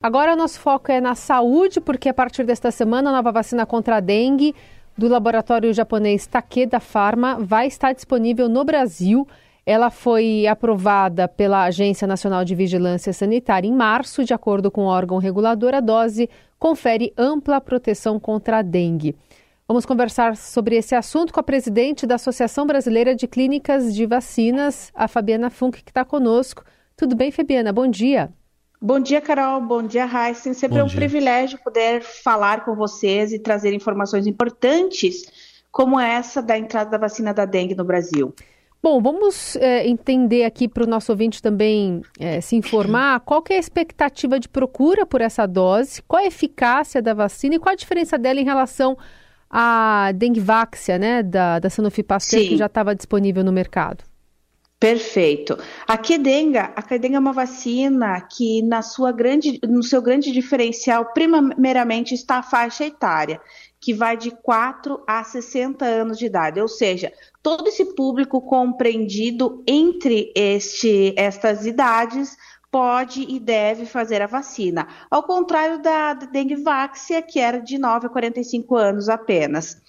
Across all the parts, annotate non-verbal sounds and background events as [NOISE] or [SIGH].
Agora nosso foco é na saúde, porque a partir desta semana a nova vacina contra a dengue do laboratório japonês Takeda Pharma vai estar disponível no Brasil. Ela foi aprovada pela Agência Nacional de Vigilância Sanitária em março. De acordo com o órgão regulador, a dose confere ampla proteção contra a dengue. Vamos conversar sobre esse assunto com a presidente da Associação Brasileira de Clínicas de Vacinas, a Fabiana Funk, que está conosco. Tudo bem, Fabiana? Bom dia. Bom dia, Carol. Bom dia, Heisen. Sempre Bom é um dia. privilégio poder falar com vocês e trazer informações importantes como essa da entrada da vacina da dengue no Brasil. Bom, vamos é, entender aqui para o nosso ouvinte também é, se informar [CLEARS THROAT] qual é a expectativa de procura por essa dose, qual a eficácia da vacina e qual a diferença dela em relação à Dengvaxia, né, da, da Sanofi Pasteur, que já estava disponível no mercado. Perfeito. A Kedenga, a Kedenga é uma vacina que na sua grande, no seu grande diferencial, primeiramente está a faixa etária, que vai de 4 a 60 anos de idade, ou seja, todo esse público compreendido entre este, estas idades pode e deve fazer a vacina, ao contrário da, da Dengvaxia, que era de 9 a 45 anos apenas.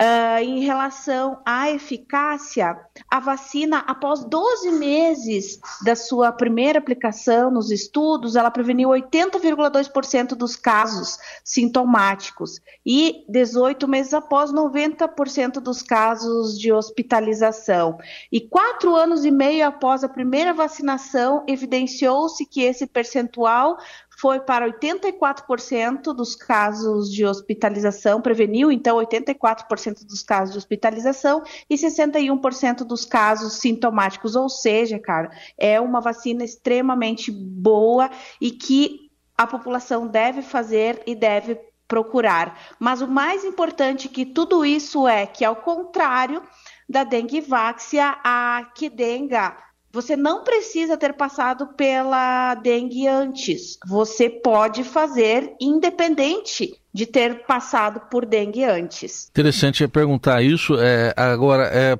Uh, em relação à eficácia, a vacina, após 12 meses da sua primeira aplicação nos estudos, ela preveniu 80,2% dos casos sintomáticos e 18 meses após 90% dos casos de hospitalização. E quatro anos e meio após a primeira vacinação, evidenciou-se que esse percentual foi para 84% dos casos de hospitalização, preveniu então 84% dos casos de hospitalização e 61% dos casos sintomáticos, ou seja, cara, é uma vacina extremamente boa e que a população deve fazer e deve procurar. Mas o mais importante que tudo isso é que, ao contrário da dengue váxia, a Kidenga você não precisa ter passado pela dengue antes. Você pode fazer independente de ter passado por dengue antes. Interessante é perguntar isso. É, agora, é,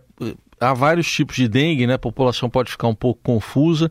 há vários tipos de dengue, né? A população pode ficar um pouco confusa.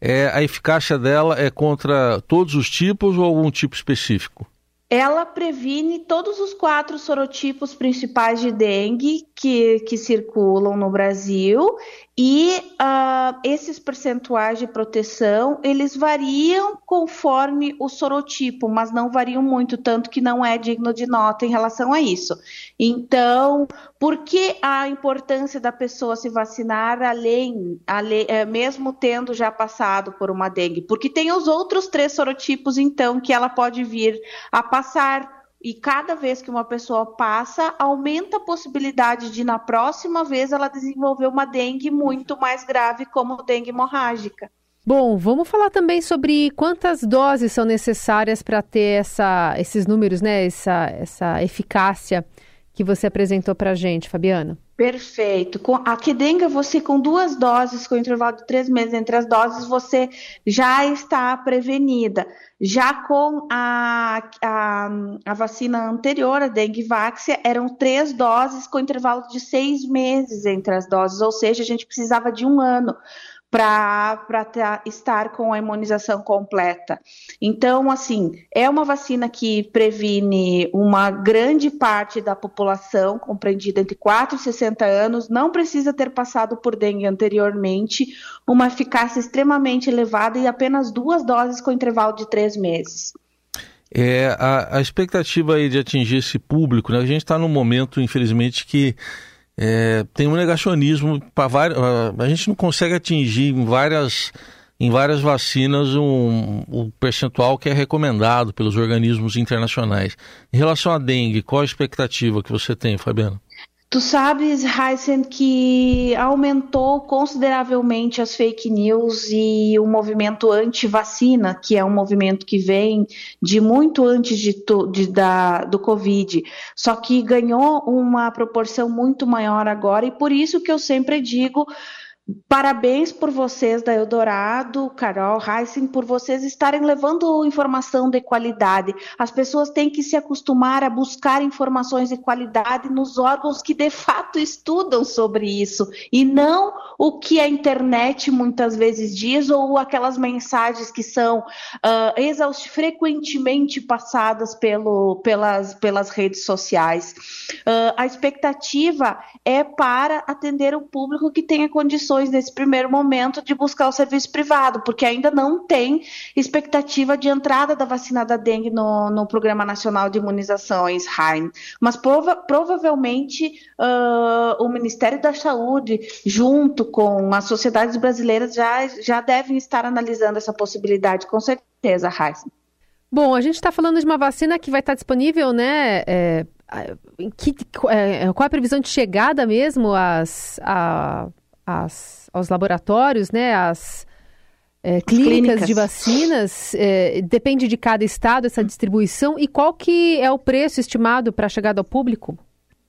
É, a eficácia dela é contra todos os tipos ou algum tipo específico? Ela previne todos os quatro sorotipos principais de dengue que, que circulam no Brasil e uh, esses percentuais de proteção, eles variam conforme o sorotipo, mas não variam muito, tanto que não é digno de nota em relação a isso. Então, por que a importância da pessoa se vacinar além, além é, mesmo tendo já passado por uma dengue? Porque tem os outros três sorotipos, então, que ela pode vir a passar e cada vez que uma pessoa passa, aumenta a possibilidade de, na próxima vez, ela desenvolver uma dengue muito mais grave, como dengue hemorrágica. Bom, vamos falar também sobre quantas doses são necessárias para ter essa, esses números, né? Essa, essa eficácia que você apresentou para a gente, Fabiana. Perfeito. Com a Kedenga, você com duas doses, com intervalo de três meses entre as doses, você já está prevenida. Já com a, a, a vacina anterior, a Dengvaxia, eram três doses com intervalo de seis meses entre as doses, ou seja, a gente precisava de um ano para estar com a imunização completa. Então, assim, é uma vacina que previne uma grande parte da população, compreendida entre 4 e 60 anos, não precisa ter passado por dengue anteriormente, uma eficácia extremamente elevada e apenas duas doses com intervalo de três meses. É, a, a expectativa aí de atingir esse público, né? A gente está num momento, infelizmente, que é, tem um negacionismo para várias. A gente não consegue atingir em várias, em várias vacinas um, um percentual que é recomendado pelos organismos internacionais. Em relação à dengue, qual a expectativa que você tem, Fabiana? Tu sabes, Heisen, que aumentou consideravelmente as fake news e o movimento anti-vacina, que é um movimento que vem de muito antes de, de, da, do Covid, só que ganhou uma proporção muito maior agora, e por isso que eu sempre digo Parabéns por vocês da Eldorado, Carol, Heisen, por vocês estarem levando informação de qualidade. As pessoas têm que se acostumar a buscar informações de qualidade nos órgãos que de fato estudam sobre isso e não o que a internet muitas vezes diz ou aquelas mensagens que são uh, frequentemente passadas pelo, pelas, pelas redes sociais. Uh, a expectativa é para atender o público que tenha condições condições nesse primeiro momento de buscar o serviço privado, porque ainda não tem expectativa de entrada da vacina da dengue no, no Programa Nacional de Imunizações, RAIN. Mas prova, provavelmente uh, o Ministério da Saúde, junto com as sociedades brasileiras, já, já devem estar analisando essa possibilidade, com certeza, Raíssa. Bom, a gente está falando de uma vacina que vai estar disponível, né? É, que, é, qual é a previsão de chegada mesmo às, a, as, aos laboratórios, né, as é, clínicas, clínicas, de vacinas, é, depende de cada estado essa distribuição e qual que é o preço estimado para a chegada ao público?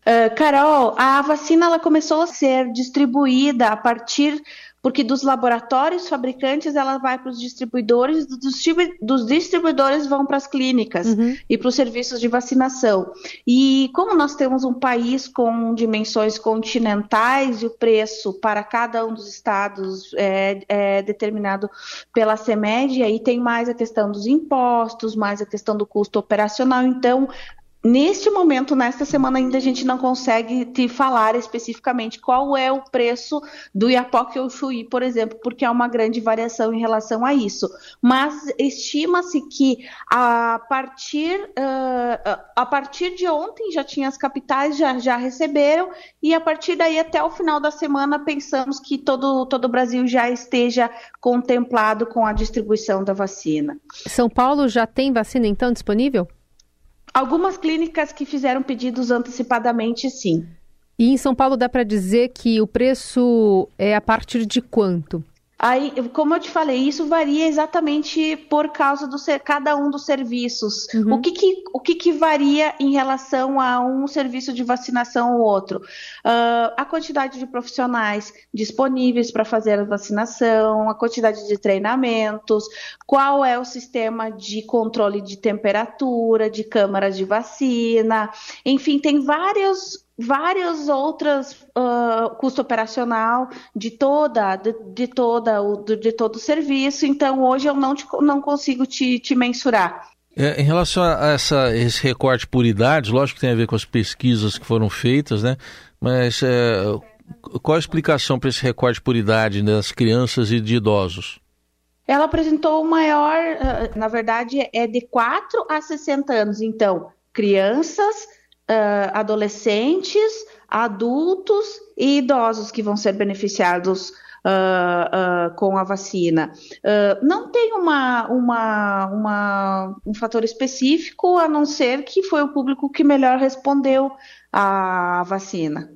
Uh, Carol, a vacina ela começou a ser distribuída a partir porque dos laboratórios fabricantes ela vai para os distribuidores, dos distribuidores vão para as clínicas uhum. e para os serviços de vacinação. E como nós temos um país com dimensões continentais e o preço para cada um dos estados é, é determinado pela CEMED, aí tem mais a questão dos impostos, mais a questão do custo operacional. Então, Neste momento, nesta semana ainda a gente não consegue te falar especificamente qual é o preço do Iapoque ou Chuí, por exemplo, porque há uma grande variação em relação a isso. Mas estima-se que a partir, uh, a partir de ontem já tinha as capitais, já, já receberam, e a partir daí até o final da semana pensamos que todo, todo o Brasil já esteja contemplado com a distribuição da vacina. São Paulo já tem vacina então disponível? Algumas clínicas que fizeram pedidos antecipadamente, sim. E em São Paulo dá para dizer que o preço é a partir de quanto? Aí, como eu te falei, isso varia exatamente por causa do cada um dos serviços. Uhum. O, que, que, o que, que varia em relação a um serviço de vacinação ou outro? Uh, a quantidade de profissionais disponíveis para fazer a vacinação, a quantidade de treinamentos, qual é o sistema de controle de temperatura, de câmaras de vacina, enfim, tem vários várias outras uh, custo operacional de toda de, de toda o de todo o serviço então hoje eu não te, não consigo te, te mensurar é, em relação a essa, esse recorte por idades, lógico que tem a ver com as pesquisas que foram feitas, né? Mas é, qual a explicação para esse recorte por idade das crianças e de idosos? Ela apresentou o maior, na verdade, é de 4 a 60 anos. Então, crianças, uh, adolescentes, adultos e idosos que vão ser beneficiados uh, uh, com a vacina. não tem uma, uma, uma, um fator específico, a não ser que foi o público que melhor respondeu à vacina.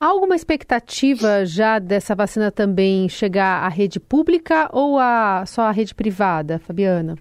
Há alguma expectativa já dessa vacina também chegar à rede pública ou a, só à rede privada, Fabiana?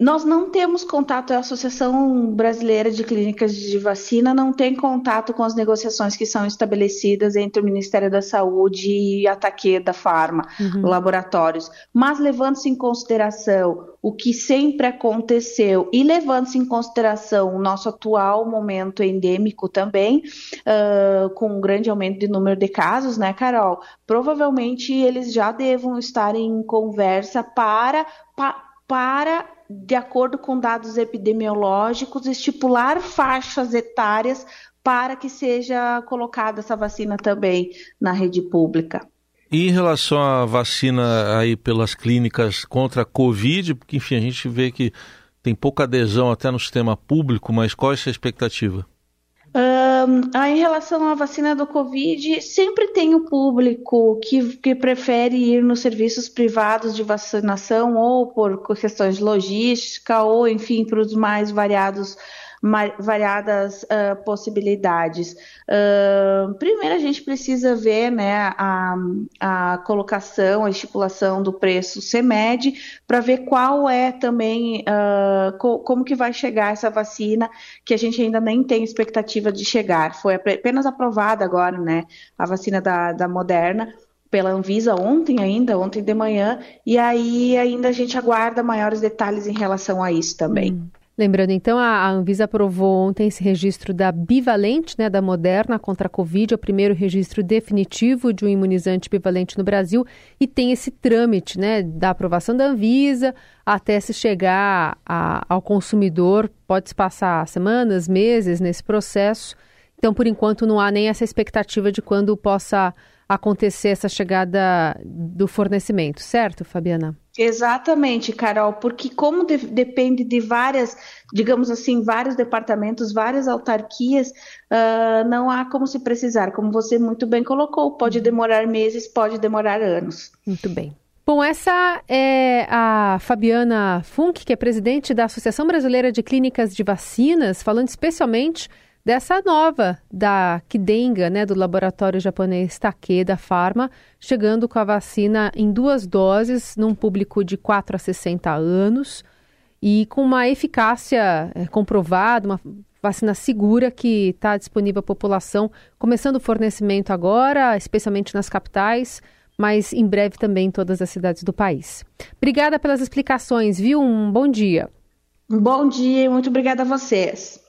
Nós não temos contato, a Associação Brasileira de Clínicas de Vacina não tem contato com as negociações que são estabelecidas entre o Ministério da Saúde e a Takeda Pharma, uhum. laboratórios. Mas levando-se em consideração o que sempre aconteceu e levando-se em consideração o nosso atual momento endêmico também, uh, com um grande aumento de número de casos, né, Carol? Provavelmente eles já devam estar em conversa para, pa, para de acordo com dados epidemiológicos, estipular faixas etárias para que seja colocada essa vacina também na rede pública. E em relação à vacina aí pelas clínicas contra a Covid, porque enfim, a gente vê que tem pouca adesão até no sistema público, mas qual é a expectativa? Um, em relação à vacina do Covid, sempre tem o público que, que prefere ir nos serviços privados de vacinação ou por questões de logística ou, enfim, para os mais variados variadas uh, possibilidades. Uh, primeiro, a gente precisa ver né, a, a colocação, a estipulação do preço CEMED, para ver qual é também, uh, co como que vai chegar essa vacina, que a gente ainda nem tem expectativa de chegar. Foi apenas aprovada agora, né, a vacina da, da Moderna, pela Anvisa ontem ainda, ontem de manhã, e aí ainda a gente aguarda maiores detalhes em relação a isso também. Hum. Lembrando, então, a Anvisa aprovou ontem esse registro da bivalente, né, da Moderna contra a Covid, é o primeiro registro definitivo de um imunizante bivalente no Brasil e tem esse trâmite, né, da aprovação da Anvisa até se chegar a, ao consumidor, pode se passar semanas, meses nesse processo. Então, por enquanto, não há nem essa expectativa de quando possa acontecer essa chegada do fornecimento, certo, Fabiana? Exatamente, Carol, porque como de, depende de várias, digamos assim, vários departamentos, várias autarquias, uh, não há como se precisar. Como você muito bem colocou, pode uhum. demorar meses, pode demorar anos. Muito bem. Bom, essa é a Fabiana Funk, que é presidente da Associação Brasileira de Clínicas de Vacinas, falando especialmente dessa nova da Kidenga, né, do laboratório japonês Takeda Pharma, chegando com a vacina em duas doses num público de 4 a 60 anos e com uma eficácia é, comprovada, uma vacina segura que está disponível à população, começando o fornecimento agora, especialmente nas capitais, mas em breve também em todas as cidades do país. Obrigada pelas explicações, viu? Um bom dia. Bom dia e muito obrigada a vocês.